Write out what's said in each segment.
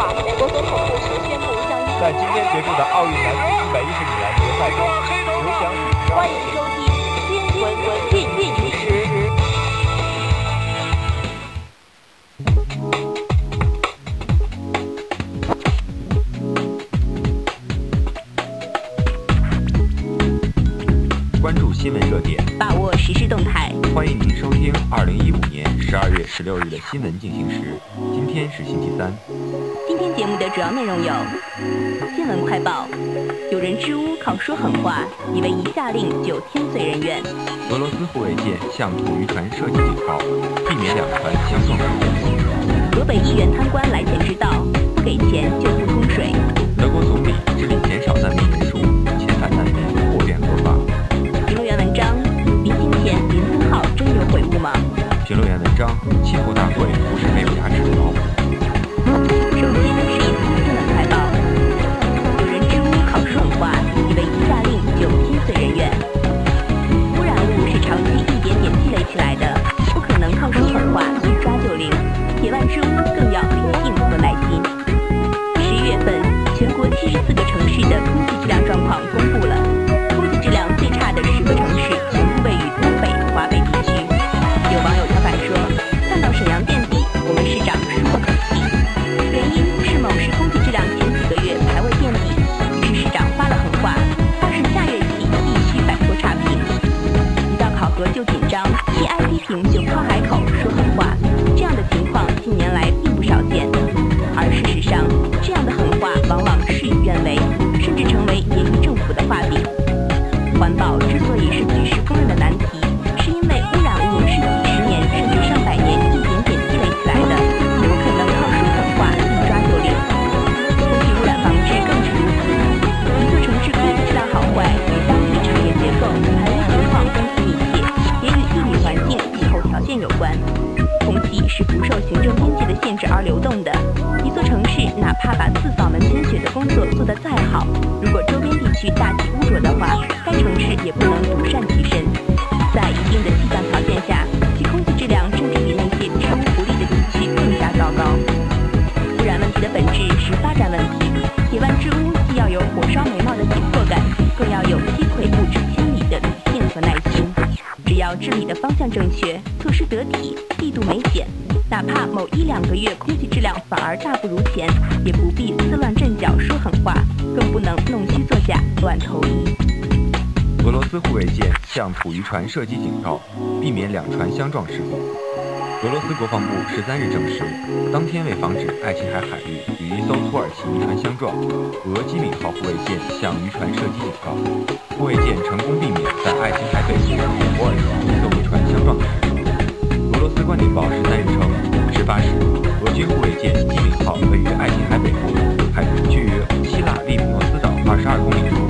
在今天结束的奥运男子一百一十米栏决赛中，刘翔以。欢迎收听《新闻进行时》。关注新闻热点，把握时事动态。欢迎您收听二零一五年十二月十六日的《新闻进行时》，今天是星期三。节目的主要内容有新闻快报有人治污靠说狠话以为一下令就天罪人员俄罗斯护卫舰向捕鱼船设计警告避免两船相撞事河北议员贪官来钱之道不给钱就不通水。德国总理致力减少难民人数遣返难民获联合法评论员文章您今天林森浩真有悔悟吗？评论员文章期方向正确，措施得体，力度没减。哪怕某一两个月空气质量反而大不如前，也不必自乱阵脚说狠话，更不能弄虚作假乱投医。俄罗斯护卫舰向土渔船射击警告，避免两船相撞事故。俄罗斯国防部十三日证实，当天为防止爱琴海海域与一艘土耳其渔船相撞，俄基米号护卫舰向渔船射击警告，护卫舰成功避免在爱琴海北部土。相撞时，俄罗斯观点报十三日称，事发时俄军护卫舰“机敏号”位于爱琴海北部海域，距希腊利普诺斯岛二十二公里处，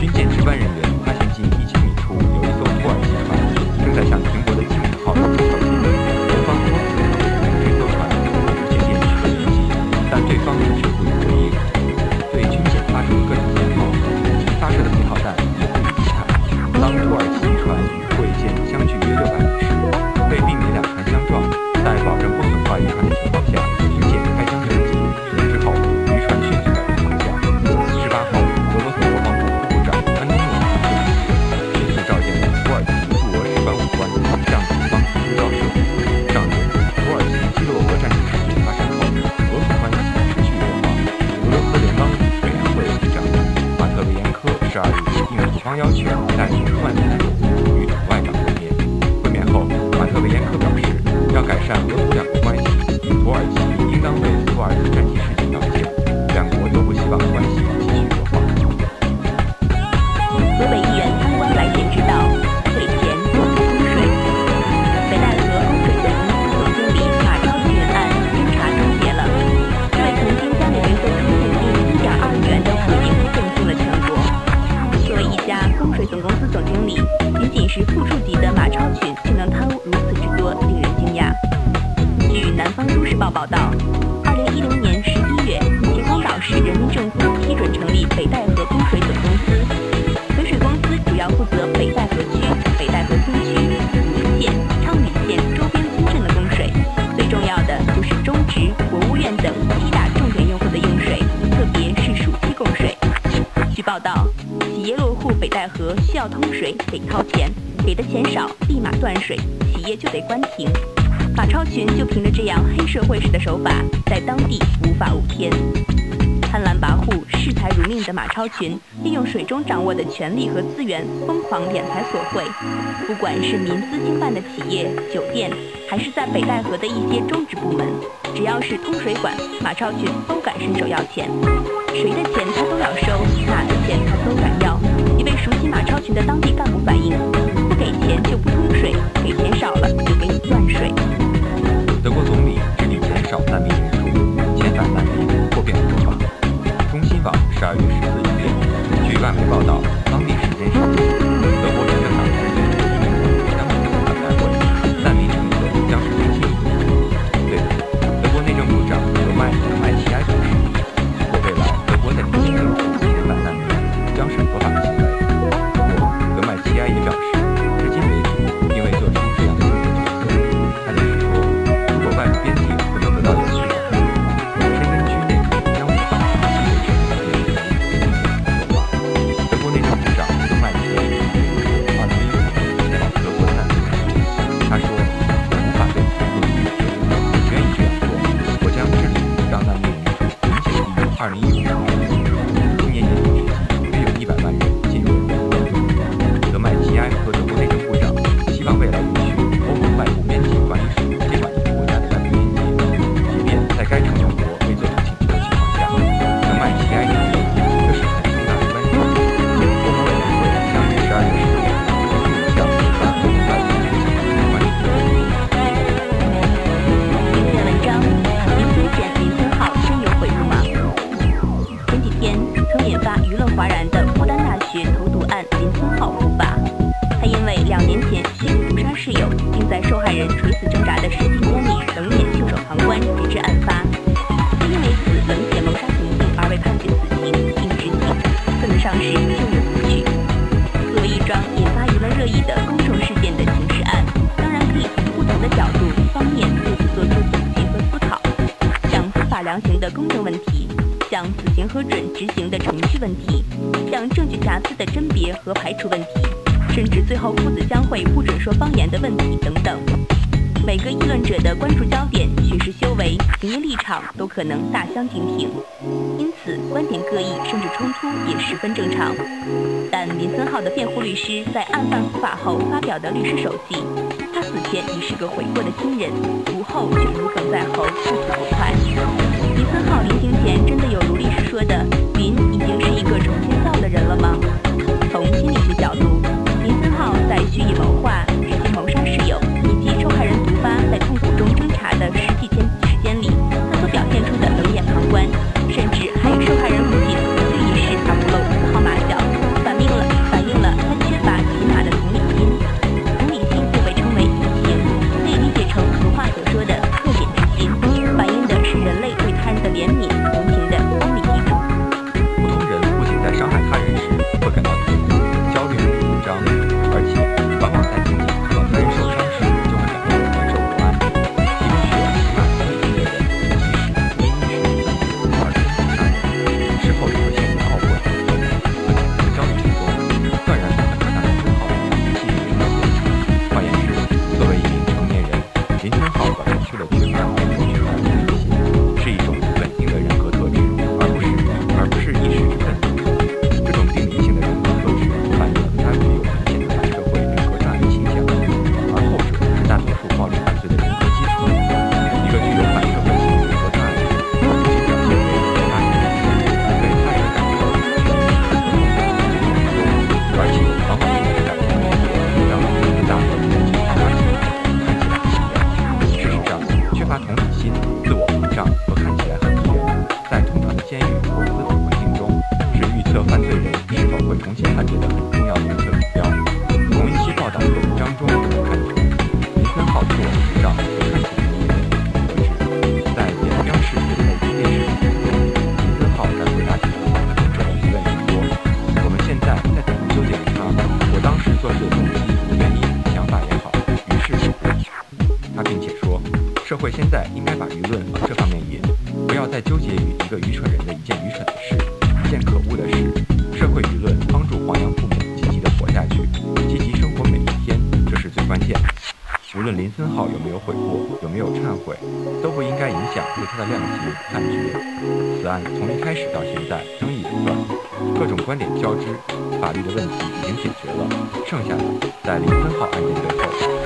军舰值班人员。要改善额企业落户北戴河需要通水得掏钱给的钱少立马断水企业就得关停。马超群就凭着这样黑社会式的手法在当地无法无天。贪婪跋扈视财如命的马超群利用水中掌握的权力和资源疯狂敛财索贿。不管是民资经办的企业酒店还是在北戴河的一些中职部门只要是通水管马超群都敢伸手要钱。谁的钱他都要收，哪的钱他都敢要。一位熟悉马超群的当地干部反映，不给钱就不通水，给钱少了就给你断水。德国总理致力减少难民人数，遣返难民或变合法。中新网十二月十四日电，据外媒报道，当地时间上午。的公正问题，像死刑核准执行的程序问题，像证据瑕疵的甄别和排除问题，甚至最后父子相会不准说方言的问题等等，每个议论者的关注焦点、学识修为、行业立场都可能大相径庭，因此观点各异甚至冲突也十分正常。但林森浩的辩护律师在案犯伏法后发表的律师手记，他死前已是个悔过的新人，死后却如鲠在喉，不吐不快。3号临行前真的有如历师说的，您已经是一个重新造的人了吗？从心理学角度，03号在虚拟谋划。监狱或司法环境中，是预测犯罪人是否会重新犯罪的。应该把舆论往这方面引不要再纠结于一个愚蠢人的一件愚蠢的事一件可恶的事。社会舆论帮助黄洋父母积极的活下去积极生活每一天这是最关键无论林森浩有没有悔过有没有忏悔都不应该影响对他的量刑判决。此案从一开始到现在争议不断各种观点交织法律的问题已经解决了剩下的在林森浩案件背后。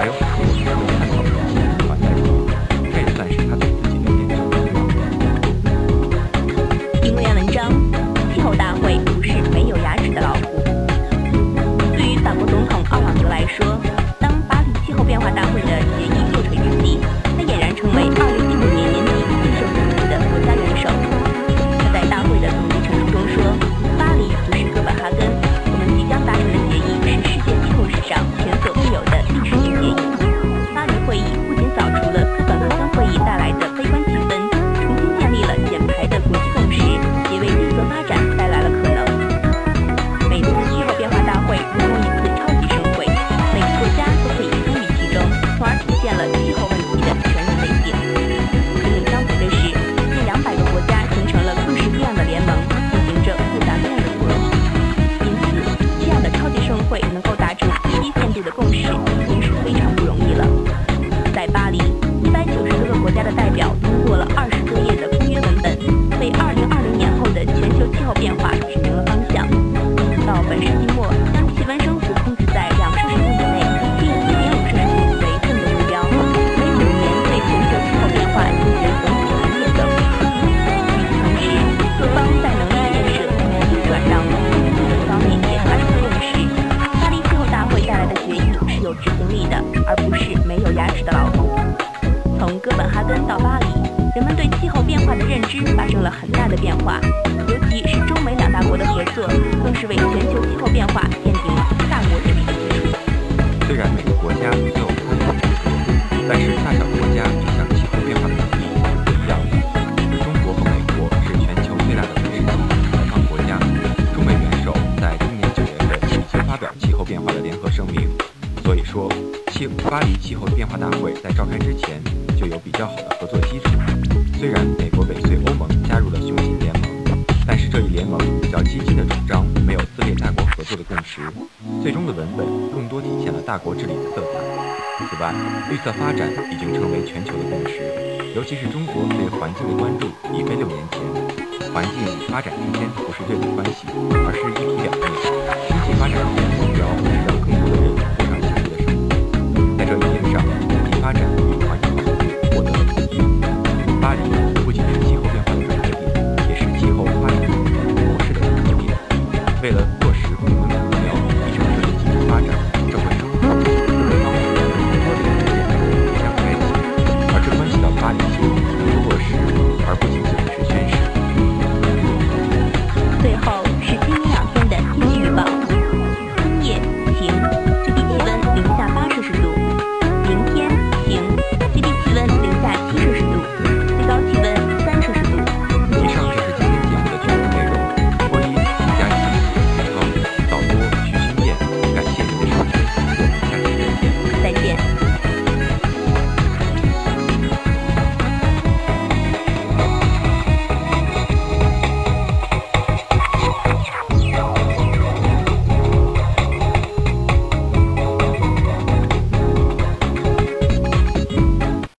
在召开之前就有比较好的合作基础。虽然美国尾随欧盟加入了雄心联盟，但是这一联盟比较激进的主张没有撕裂大国合作的共识，最终的文本更多体现了大国治理的色彩。此外，绿色发展已经成为全球的共识，尤其是中国对环境的关注已非六年前。环境与发展之间不是对等关系，而是一体两面。经济发展的目标是让。发展与环境保护获得了统一。巴黎不仅是气候变化的转折点，也是气候发展模式的转折点。为了